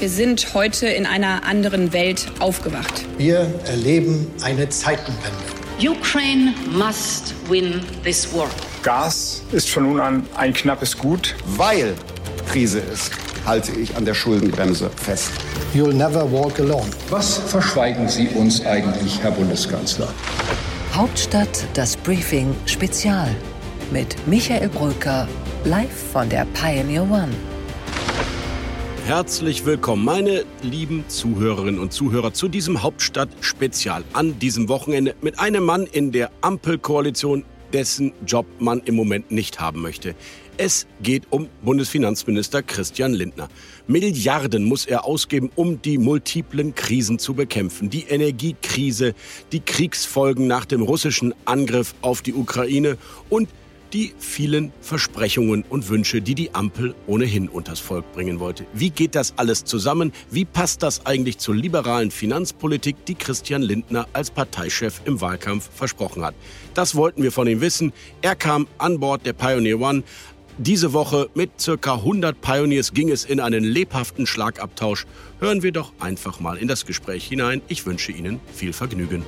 Wir sind heute in einer anderen Welt aufgewacht. Wir erleben eine Zeitenwende. Ukraine must win this war. Gas ist von nun an ein knappes Gut. Weil Krise ist, halte ich an der Schuldenbremse fest. You'll never walk alone. Was verschweigen Sie uns eigentlich, Herr Bundeskanzler? Hauptstadt das Briefing Spezial mit Michael Brücker live von der Pioneer One. Herzlich willkommen, meine lieben Zuhörerinnen und Zuhörer, zu diesem Hauptstadt-Spezial an diesem Wochenende mit einem Mann in der Ampelkoalition, dessen Job man im Moment nicht haben möchte. Es geht um Bundesfinanzminister Christian Lindner. Milliarden muss er ausgeben, um die multiplen Krisen zu bekämpfen. Die Energiekrise, die Kriegsfolgen nach dem russischen Angriff auf die Ukraine und die vielen Versprechungen und Wünsche, die die Ampel ohnehin unters Volk bringen wollte. Wie geht das alles zusammen? Wie passt das eigentlich zur liberalen Finanzpolitik, die Christian Lindner als Parteichef im Wahlkampf versprochen hat? Das wollten wir von ihm wissen. Er kam an Bord der Pioneer One. Diese Woche mit circa 100 Pioneers ging es in einen lebhaften Schlagabtausch. Hören wir doch einfach mal in das Gespräch hinein. Ich wünsche Ihnen viel Vergnügen.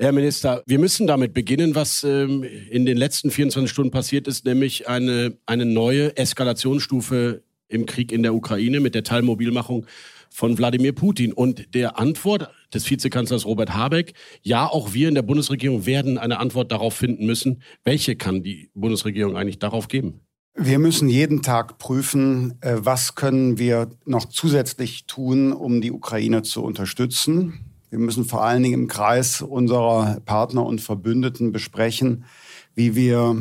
Herr Minister, wir müssen damit beginnen, was ähm, in den letzten 24 Stunden passiert ist, nämlich eine, eine neue Eskalationsstufe im Krieg in der Ukraine mit der Teilmobilmachung von Wladimir Putin. Und der Antwort des Vizekanzlers Robert Habeck, ja, auch wir in der Bundesregierung werden eine Antwort darauf finden müssen. Welche kann die Bundesregierung eigentlich darauf geben? Wir müssen jeden Tag prüfen, äh, was können wir noch zusätzlich tun, um die Ukraine zu unterstützen. Wir müssen vor allen Dingen im Kreis unserer Partner und Verbündeten besprechen, wie wir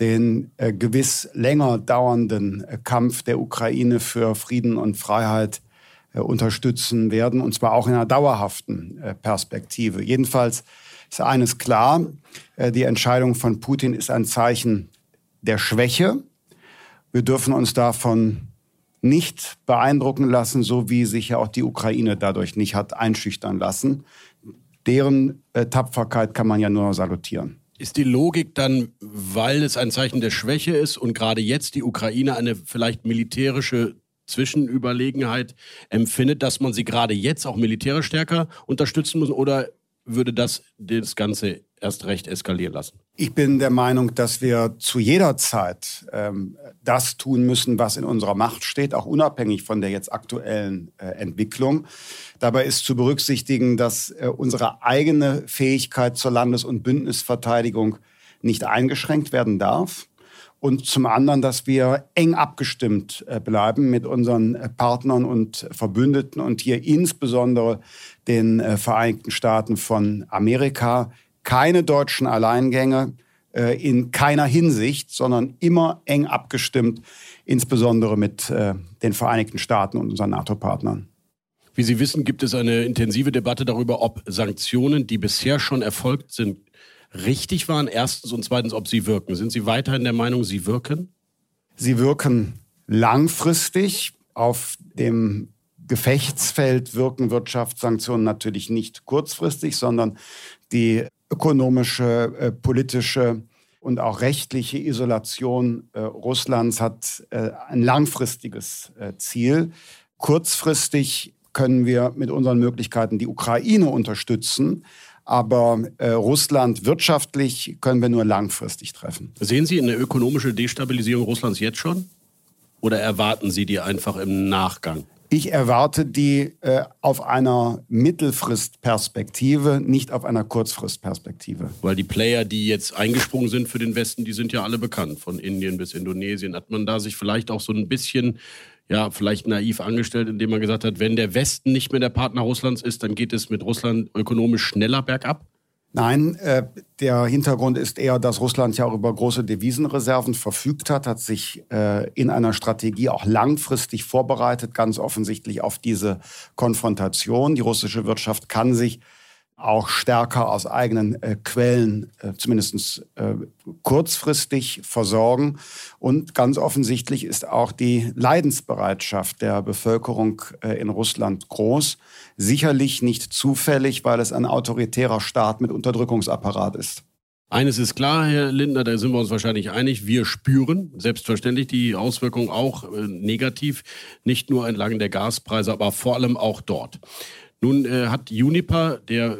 den äh, gewiss länger dauernden äh, Kampf der Ukraine für Frieden und Freiheit äh, unterstützen werden, und zwar auch in einer dauerhaften äh, Perspektive. Jedenfalls ist eines klar, äh, die Entscheidung von Putin ist ein Zeichen der Schwäche. Wir dürfen uns davon nicht beeindrucken lassen, so wie sich ja auch die Ukraine dadurch nicht hat einschüchtern lassen. Deren äh, Tapferkeit kann man ja nur salutieren. Ist die Logik dann, weil es ein Zeichen der Schwäche ist und gerade jetzt die Ukraine eine vielleicht militärische Zwischenüberlegenheit empfindet, dass man sie gerade jetzt auch militärisch stärker unterstützen muss? Oder würde das das Ganze erst recht eskalieren lassen? Ich bin der Meinung, dass wir zu jeder Zeit ähm, das tun müssen, was in unserer Macht steht, auch unabhängig von der jetzt aktuellen äh, Entwicklung. Dabei ist zu berücksichtigen, dass äh, unsere eigene Fähigkeit zur Landes- und Bündnisverteidigung nicht eingeschränkt werden darf. Und zum anderen, dass wir eng abgestimmt äh, bleiben mit unseren äh, Partnern und Verbündeten und hier insbesondere den äh, Vereinigten Staaten von Amerika keine deutschen Alleingänge äh, in keiner Hinsicht, sondern immer eng abgestimmt, insbesondere mit äh, den Vereinigten Staaten und unseren NATO-Partnern. Wie Sie wissen, gibt es eine intensive Debatte darüber, ob Sanktionen, die bisher schon erfolgt sind, richtig waren. Erstens und zweitens, ob sie wirken. Sind Sie weiterhin der Meinung, sie wirken? Sie wirken langfristig. Auf dem Gefechtsfeld wirken Wirtschaftssanktionen natürlich nicht kurzfristig, sondern die ökonomische, äh, politische und auch rechtliche Isolation äh, Russlands hat äh, ein langfristiges äh, Ziel. Kurzfristig können wir mit unseren Möglichkeiten die Ukraine unterstützen, aber äh, Russland wirtschaftlich können wir nur langfristig treffen. Sehen Sie eine ökonomische Destabilisierung Russlands jetzt schon? Oder erwarten Sie die einfach im Nachgang? Ich erwarte die äh, auf einer Mittelfristperspektive, nicht auf einer Kurzfristperspektive. Weil die Player, die jetzt eingesprungen sind für den Westen, die sind ja alle bekannt, von Indien bis Indonesien. Hat man da sich vielleicht auch so ein bisschen, ja, vielleicht naiv angestellt, indem man gesagt hat, wenn der Westen nicht mehr der Partner Russlands ist, dann geht es mit Russland ökonomisch schneller bergab? Nein, äh, der Hintergrund ist eher, dass Russland ja auch über große Devisenreserven verfügt hat, hat sich äh, in einer Strategie auch langfristig vorbereitet, ganz offensichtlich auf diese Konfrontation. Die russische Wirtschaft kann sich auch stärker aus eigenen äh, Quellen äh, zumindest äh, kurzfristig versorgen. Und ganz offensichtlich ist auch die Leidensbereitschaft der Bevölkerung äh, in Russland groß. Sicherlich nicht zufällig, weil es ein autoritärer Staat mit Unterdrückungsapparat ist. Eines ist klar, Herr Lindner, da sind wir uns wahrscheinlich einig, wir spüren selbstverständlich die Auswirkungen auch äh, negativ, nicht nur entlang der Gaspreise, aber vor allem auch dort. Nun äh, hat Uniper, der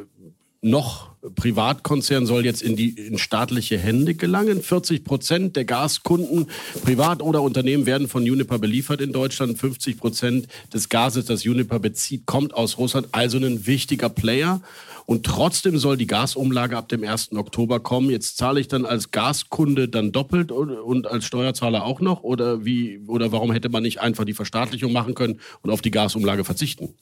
noch Privatkonzern soll jetzt in die in staatliche Hände gelangen. 40 Prozent der Gaskunden, Privat oder Unternehmen, werden von Uniper beliefert in Deutschland. 50 Prozent des Gases, das Uniper bezieht, kommt aus Russland. Also ein wichtiger Player. Und trotzdem soll die Gasumlage ab dem 1. Oktober kommen. Jetzt zahle ich dann als Gaskunde dann doppelt und als Steuerzahler auch noch? Oder wie, oder warum hätte man nicht einfach die Verstaatlichung machen können und auf die Gasumlage verzichten?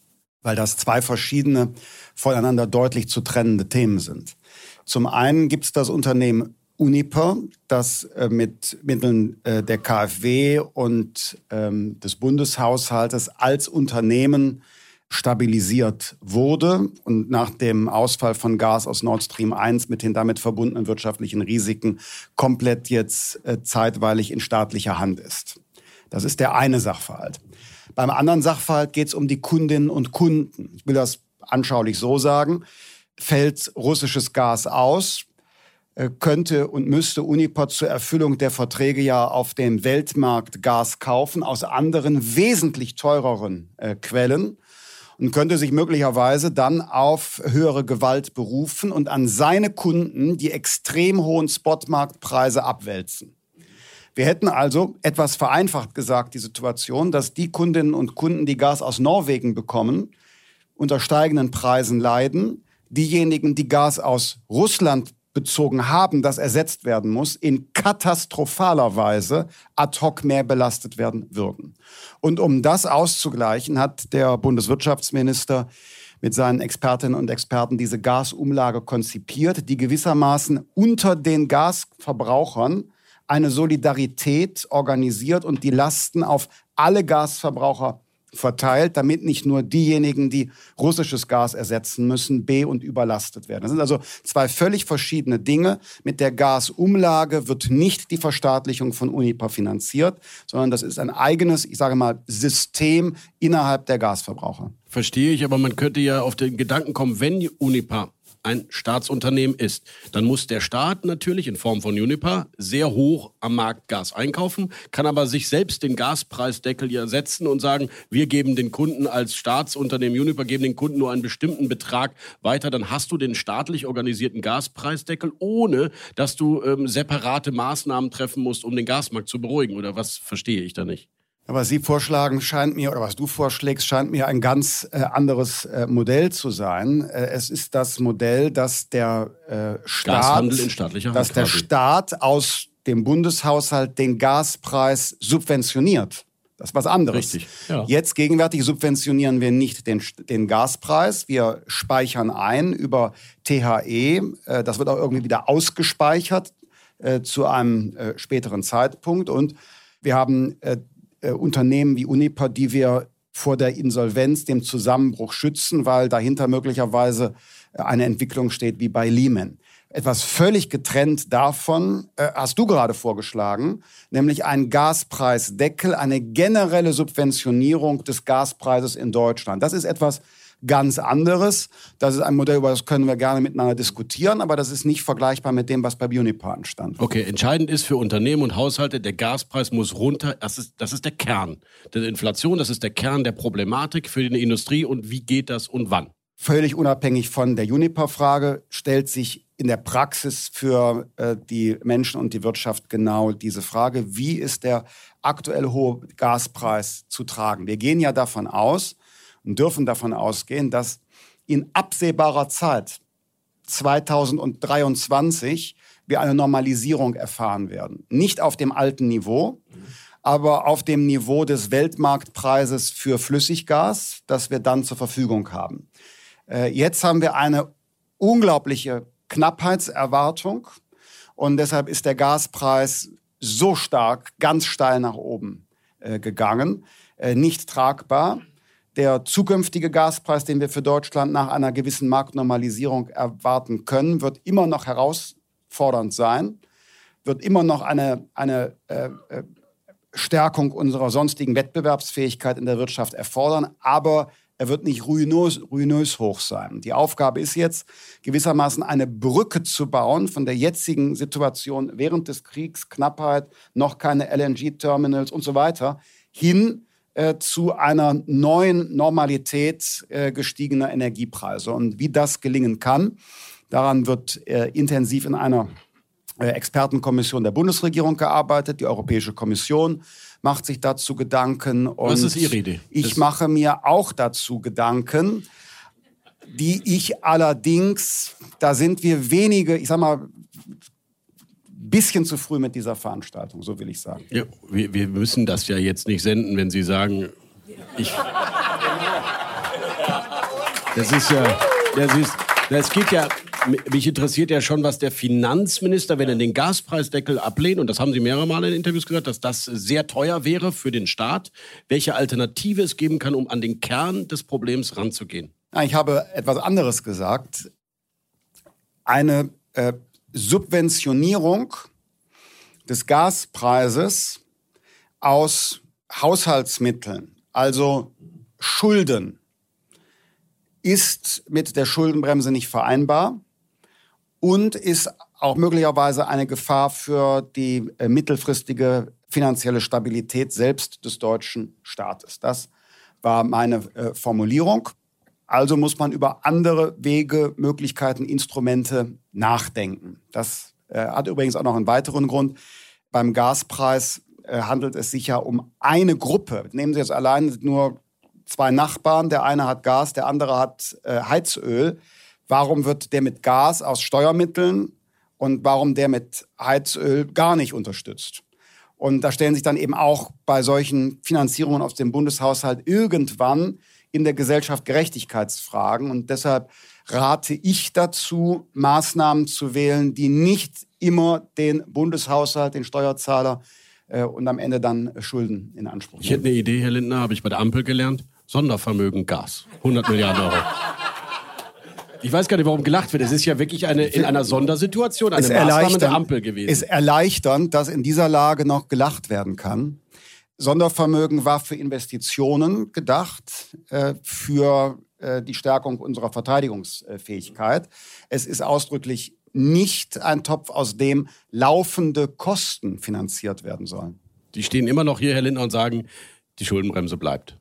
Weil das zwei verschiedene, voneinander deutlich zu trennende Themen sind. Zum einen gibt es das Unternehmen Uniper, das äh, mit Mitteln äh, der KfW und ähm, des Bundeshaushaltes als Unternehmen stabilisiert wurde und nach dem Ausfall von Gas aus Nord Stream 1 mit den damit verbundenen wirtschaftlichen Risiken komplett jetzt äh, zeitweilig in staatlicher Hand ist. Das ist der eine Sachverhalt. Beim anderen Sachverhalt geht es um die Kundinnen und Kunden. Ich will das anschaulich so sagen. Fällt russisches Gas aus, äh, könnte und müsste Uniper zur Erfüllung der Verträge ja auf dem Weltmarkt Gas kaufen aus anderen wesentlich teureren äh, Quellen und könnte sich möglicherweise dann auf höhere Gewalt berufen und an seine Kunden die extrem hohen Spotmarktpreise abwälzen. Wir hätten also etwas vereinfacht gesagt die Situation, dass die Kundinnen und Kunden, die Gas aus Norwegen bekommen, unter steigenden Preisen leiden. Diejenigen, die Gas aus Russland bezogen haben, das ersetzt werden muss, in katastrophaler Weise ad hoc mehr belastet werden würden. Und um das auszugleichen, hat der Bundeswirtschaftsminister mit seinen Expertinnen und Experten diese Gasumlage konzipiert, die gewissermaßen unter den Gasverbrauchern eine Solidarität organisiert und die Lasten auf alle Gasverbraucher verteilt, damit nicht nur diejenigen, die russisches Gas ersetzen müssen, be- und überlastet werden. Das sind also zwei völlig verschiedene Dinge. Mit der Gasumlage wird nicht die Verstaatlichung von Uniper finanziert, sondern das ist ein eigenes, ich sage mal, System innerhalb der Gasverbraucher. Verstehe ich, aber man könnte ja auf den Gedanken kommen, wenn Uniper ein Staatsunternehmen ist, dann muss der Staat natürlich in Form von Uniper sehr hoch am Markt Gas einkaufen, kann aber sich selbst den Gaspreisdeckel ja setzen und sagen, wir geben den Kunden als Staatsunternehmen Uniper, geben den Kunden nur einen bestimmten Betrag weiter, dann hast du den staatlich organisierten Gaspreisdeckel, ohne dass du ähm, separate Maßnahmen treffen musst, um den Gasmarkt zu beruhigen. Oder was verstehe ich da nicht? Was Sie vorschlagen, scheint mir, oder was du vorschlägst, scheint mir ein ganz äh, anderes äh, Modell zu sein. Äh, es ist das Modell, dass der äh, Staat, dass der Staat aus dem Bundeshaushalt den Gaspreis subventioniert. Das ist was anderes. Richtig, ja. Jetzt gegenwärtig subventionieren wir nicht den, den Gaspreis. Wir speichern ein über THE. Äh, das wird auch irgendwie wieder ausgespeichert äh, zu einem äh, späteren Zeitpunkt. Und wir haben äh, Unternehmen wie Uniper, die wir vor der Insolvenz, dem Zusammenbruch schützen, weil dahinter möglicherweise äh, eine Entwicklung steht wie bei Lehman. Etwas völlig getrennt davon äh, hast du gerade vorgeschlagen, nämlich ein Gaspreisdeckel, eine generelle Subventionierung des Gaspreises in Deutschland. Das ist etwas, ganz anderes. Das ist ein Modell, über das können wir gerne miteinander diskutieren, aber das ist nicht vergleichbar mit dem, was bei Unipa anstand. Okay, entscheidend ist für Unternehmen und Haushalte, der Gaspreis muss runter. Das ist, das ist der Kern der Inflation, das ist der Kern der Problematik für die Industrie und wie geht das und wann? Völlig unabhängig von der Unipa-Frage stellt sich in der Praxis für äh, die Menschen und die Wirtschaft genau diese Frage, wie ist der aktuell hohe Gaspreis zu tragen? Wir gehen ja davon aus, und dürfen davon ausgehen, dass in absehbarer Zeit 2023 wir eine Normalisierung erfahren werden. Nicht auf dem alten Niveau, aber auf dem Niveau des Weltmarktpreises für Flüssiggas, das wir dann zur Verfügung haben. Äh, jetzt haben wir eine unglaubliche Knappheitserwartung und deshalb ist der Gaspreis so stark, ganz steil nach oben äh, gegangen, äh, nicht tragbar der zukünftige Gaspreis, den wir für Deutschland nach einer gewissen Marktnormalisierung erwarten können, wird immer noch herausfordernd sein, wird immer noch eine, eine äh, äh, Stärkung unserer sonstigen Wettbewerbsfähigkeit in der Wirtschaft erfordern. Aber er wird nicht ruinös, ruinös hoch sein. Die Aufgabe ist jetzt gewissermaßen eine Brücke zu bauen von der jetzigen Situation während des Kriegs, Knappheit, noch keine LNG-Terminals und so weiter, hin äh, zu einer neuen Normalität äh, gestiegener Energiepreise. Und wie das gelingen kann, daran wird äh, intensiv in einer äh, Expertenkommission der Bundesregierung gearbeitet. Die Europäische Kommission macht sich dazu Gedanken. Und Was ist Ihre Idee? Ich das mache mir auch dazu Gedanken, die ich allerdings, da sind wir wenige, ich sag mal, bisschen zu früh mit dieser Veranstaltung, so will ich sagen. Ja, wir, wir müssen das ja jetzt nicht senden, wenn Sie sagen, ich. Das ist ja. Das, ist, das geht ja. Mich interessiert ja schon, was der Finanzminister, wenn er den Gaspreisdeckel ablehnt, und das haben Sie mehrere Male in Interviews gehört, dass das sehr teuer wäre für den Staat, welche Alternative es geben kann, um an den Kern des Problems ranzugehen. Ich habe etwas anderes gesagt. Eine äh, Subventionierung des Gaspreises aus Haushaltsmitteln, also Schulden, ist mit der Schuldenbremse nicht vereinbar und ist auch möglicherweise eine Gefahr für die äh, mittelfristige finanzielle Stabilität selbst des deutschen Staates. Das war meine äh, Formulierung. Also muss man über andere Wege, Möglichkeiten, Instrumente nachdenken. Das äh, hat übrigens auch noch einen weiteren Grund. Beim Gaspreis äh, handelt es sich ja um eine Gruppe. Nehmen Sie jetzt allein nur zwei Nachbarn. Der eine hat Gas, der andere hat äh, Heizöl. Warum wird der mit Gas aus Steuermitteln und warum der mit Heizöl gar nicht unterstützt? Und da stellen sich dann eben auch bei solchen Finanzierungen aus dem Bundeshaushalt irgendwann in der Gesellschaft Gerechtigkeitsfragen. Und deshalb rate ich dazu, Maßnahmen zu wählen, die nicht immer den Bundeshaushalt, den Steuerzahler äh, und am Ende dann Schulden in Anspruch nehmen. Ich hätte eine Idee, Herr Lindner, habe ich bei der Ampel gelernt. Sondervermögen Gas. 100 Milliarden Euro. Ich weiß gar nicht, warum gelacht wird. Es ist ja wirklich eine, in einer Sondersituation eine Maßnahme der Ampel gewesen. Es ist erleichternd, dass in dieser Lage noch gelacht werden kann. Sondervermögen war für Investitionen gedacht, äh, für äh, die Stärkung unserer Verteidigungsfähigkeit. Es ist ausdrücklich nicht ein Topf, aus dem laufende Kosten finanziert werden sollen. Die stehen immer noch hier, Herr Lindner, und sagen, die Schuldenbremse bleibt.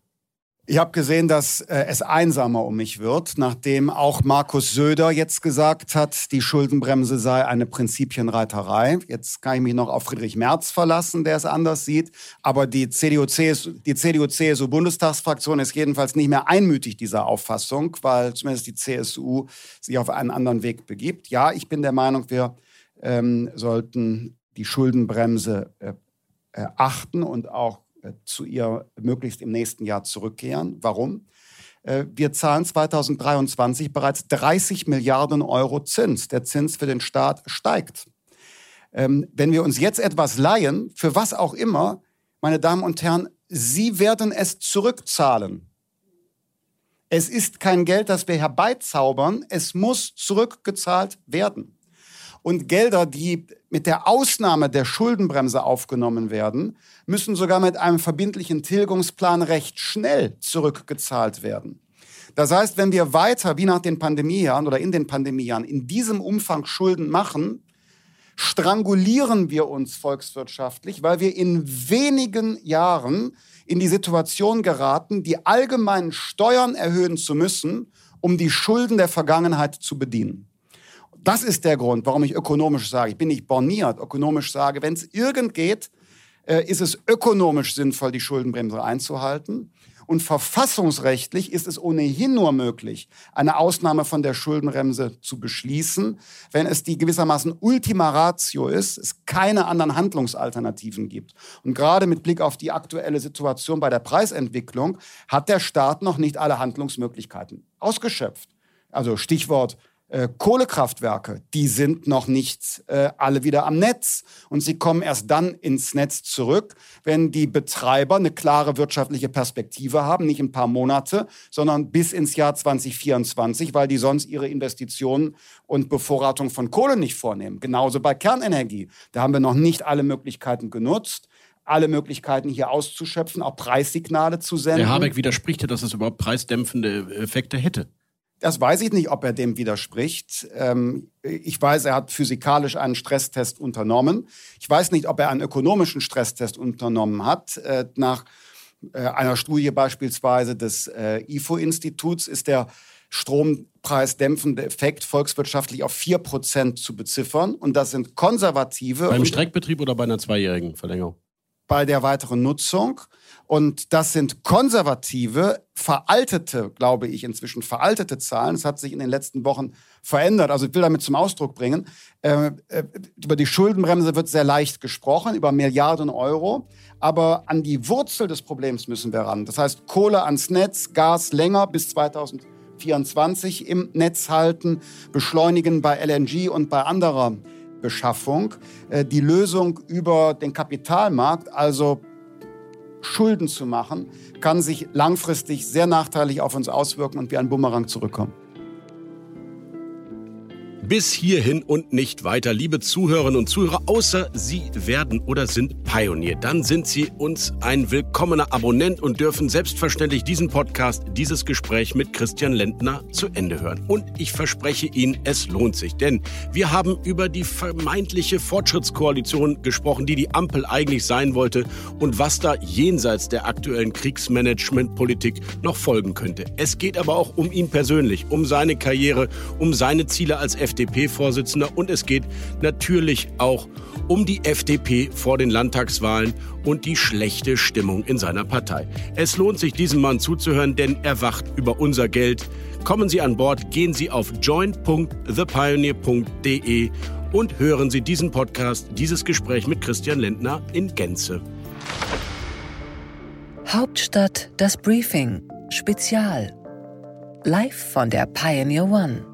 Ich habe gesehen, dass äh, es einsamer um mich wird, nachdem auch Markus Söder jetzt gesagt hat, die Schuldenbremse sei eine Prinzipienreiterei. Jetzt kann ich mich noch auf Friedrich Merz verlassen, der es anders sieht. Aber die CDU-CSU-Bundestagsfraktion ist jedenfalls nicht mehr einmütig dieser Auffassung, weil zumindest die CSU sich auf einen anderen Weg begibt. Ja, ich bin der Meinung, wir ähm, sollten die Schuldenbremse äh, äh, achten und auch zu ihr möglichst im nächsten Jahr zurückkehren. Warum? Äh, wir zahlen 2023 bereits 30 Milliarden Euro Zins. Der Zins für den Staat steigt. Ähm, wenn wir uns jetzt etwas leihen, für was auch immer, meine Damen und Herren, Sie werden es zurückzahlen. Es ist kein Geld, das wir herbeizaubern, es muss zurückgezahlt werden. Und Gelder, die mit der Ausnahme der Schuldenbremse aufgenommen werden, müssen sogar mit einem verbindlichen Tilgungsplan recht schnell zurückgezahlt werden. Das heißt, wenn wir weiter wie nach den Pandemiejahren oder in den Pandemiejahren in diesem Umfang Schulden machen, strangulieren wir uns volkswirtschaftlich, weil wir in wenigen Jahren in die Situation geraten, die allgemeinen Steuern erhöhen zu müssen, um die Schulden der Vergangenheit zu bedienen. Das ist der Grund, warum ich ökonomisch sage. Ich bin nicht borniert, ökonomisch sage, wenn es irgend geht, äh, ist es ökonomisch sinnvoll, die Schuldenbremse einzuhalten. Und verfassungsrechtlich ist es ohnehin nur möglich, eine Ausnahme von der Schuldenbremse zu beschließen, wenn es die gewissermaßen Ultima Ratio ist, es keine anderen Handlungsalternativen gibt. Und gerade mit Blick auf die aktuelle Situation bei der Preisentwicklung hat der Staat noch nicht alle Handlungsmöglichkeiten ausgeschöpft. Also Stichwort äh, Kohlekraftwerke, die sind noch nicht äh, alle wieder am Netz. Und sie kommen erst dann ins Netz zurück, wenn die Betreiber eine klare wirtschaftliche Perspektive haben, nicht ein paar Monate, sondern bis ins Jahr 2024, weil die sonst ihre Investitionen und Bevorratung von Kohle nicht vornehmen. Genauso bei Kernenergie. Da haben wir noch nicht alle Möglichkeiten genutzt. alle Möglichkeiten hier auszuschöpfen, auch Preissignale zu senden. Der Habeck widerspricht ja, dass es überhaupt preisdämpfende Effekte hätte. Das weiß ich nicht, ob er dem widerspricht. Ähm, ich weiß, er hat physikalisch einen Stresstest unternommen. Ich weiß nicht, ob er einen ökonomischen Stresstest unternommen hat. Äh, nach äh, einer Studie beispielsweise des äh, IFO-Instituts ist der strompreisdämpfende Effekt volkswirtschaftlich auf 4% zu beziffern. Und das sind konservative. Beim Streckbetrieb oder bei einer zweijährigen Verlängerung? Bei der weiteren Nutzung. Und das sind konservative, veraltete, glaube ich, inzwischen veraltete Zahlen. Es hat sich in den letzten Wochen verändert. Also ich will damit zum Ausdruck bringen, äh, äh, über die Schuldenbremse wird sehr leicht gesprochen, über Milliarden Euro. Aber an die Wurzel des Problems müssen wir ran. Das heißt, Kohle ans Netz, Gas länger bis 2024 im Netz halten, beschleunigen bei LNG und bei anderer Beschaffung. Äh, die Lösung über den Kapitalmarkt, also Schulden zu machen, kann sich langfristig sehr nachteilig auf uns auswirken und wie ein Bumerang zurückkommen. Bis hierhin und nicht weiter, liebe Zuhörerinnen und Zuhörer, außer Sie werden oder sind Pionier. Dann sind Sie uns ein willkommener Abonnent und dürfen selbstverständlich diesen Podcast, dieses Gespräch mit Christian Lendner zu Ende hören. Und ich verspreche Ihnen, es lohnt sich, denn wir haben über die vermeintliche Fortschrittskoalition gesprochen, die die Ampel eigentlich sein wollte und was da jenseits der aktuellen Kriegsmanagementpolitik noch folgen könnte. Es geht aber auch um ihn persönlich, um seine Karriere, um seine Ziele als FDP FDP-Vorsitzender und es geht natürlich auch um die FDP vor den Landtagswahlen und die schlechte Stimmung in seiner Partei. Es lohnt sich, diesem Mann zuzuhören, denn er wacht über unser Geld. Kommen Sie an Bord, gehen Sie auf join.thepioneer.de und hören Sie diesen Podcast, dieses Gespräch mit Christian Lindner in Gänze. Hauptstadt das Briefing Spezial. Live von der Pioneer One.